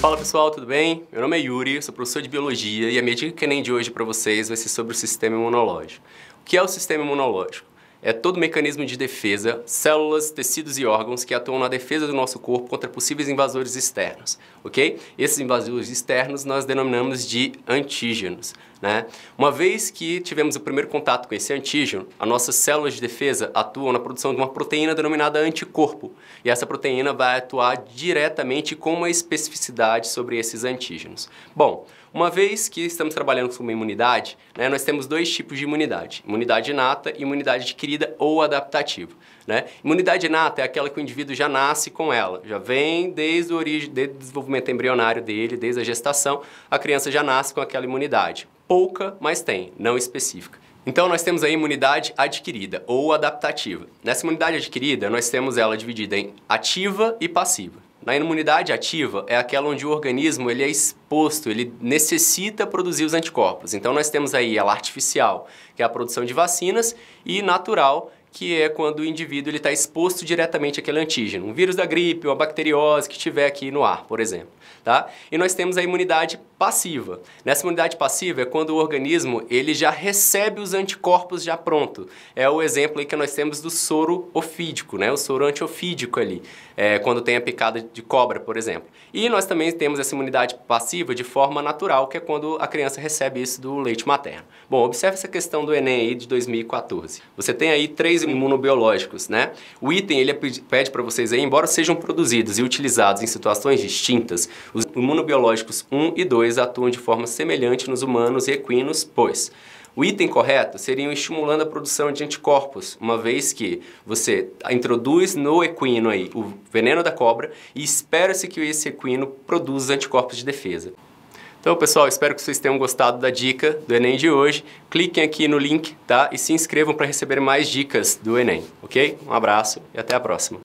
Fala pessoal, tudo bem? Meu nome é Yuri, sou professor de Biologia e a minha dica que nem de hoje para vocês vai ser sobre o sistema imunológico. O que é o sistema imunológico? é todo o mecanismo de defesa, células, tecidos e órgãos que atuam na defesa do nosso corpo contra possíveis invasores externos, ok? Esses invasores externos nós denominamos de antígenos, né? Uma vez que tivemos o primeiro contato com esse antígeno, as nossas células de defesa atuam na produção de uma proteína denominada anticorpo, e essa proteína vai atuar diretamente com uma especificidade sobre esses antígenos. Bom, uma vez que estamos trabalhando com uma imunidade, né, nós temos dois tipos de imunidade: imunidade inata e imunidade adquirida ou adaptativa. Né? Imunidade inata é aquela que o indivíduo já nasce com ela, já vem desde o, origem, desde o desenvolvimento embrionário dele, desde a gestação, a criança já nasce com aquela imunidade. Pouca, mas tem, não específica. Então nós temos a imunidade adquirida ou adaptativa. Nessa imunidade adquirida, nós temos ela dividida em ativa e passiva. Na imunidade ativa é aquela onde o organismo ele é exposto, ele necessita produzir os anticorpos. Então nós temos aí ela artificial, que é a produção de vacinas, e natural, que é quando o indivíduo está exposto diretamente àquele antígeno, um vírus da gripe, uma bacteriose que estiver aqui no ar, por exemplo. Tá? E nós temos a imunidade passiva. Nessa imunidade passiva é quando o organismo ele já recebe os anticorpos já pronto. É o exemplo que nós temos do soro ofídico, né? o soro antiofídico ali, é, quando tem a picada de cobra, por exemplo. E nós também temos essa imunidade passiva de forma natural, que é quando a criança recebe isso do leite materno. Bom, observe essa questão do Enem aí de 2014. Você tem aí três imunobiológicos, né? O item ele pede para vocês aí, embora sejam produzidos e utilizados em situações distintas, os imunobiológicos 1 e 2 atuam de forma semelhante nos humanos e equinos, pois o item correto seria estimulando a produção de anticorpos, uma vez que você introduz no equino aí o veneno da cobra e espera-se que esse equino produza anticorpos de defesa. Então, pessoal, espero que vocês tenham gostado da dica do Enem de hoje. Cliquem aqui no link, tá? E se inscrevam para receber mais dicas do Enem, ok? Um abraço e até a próxima.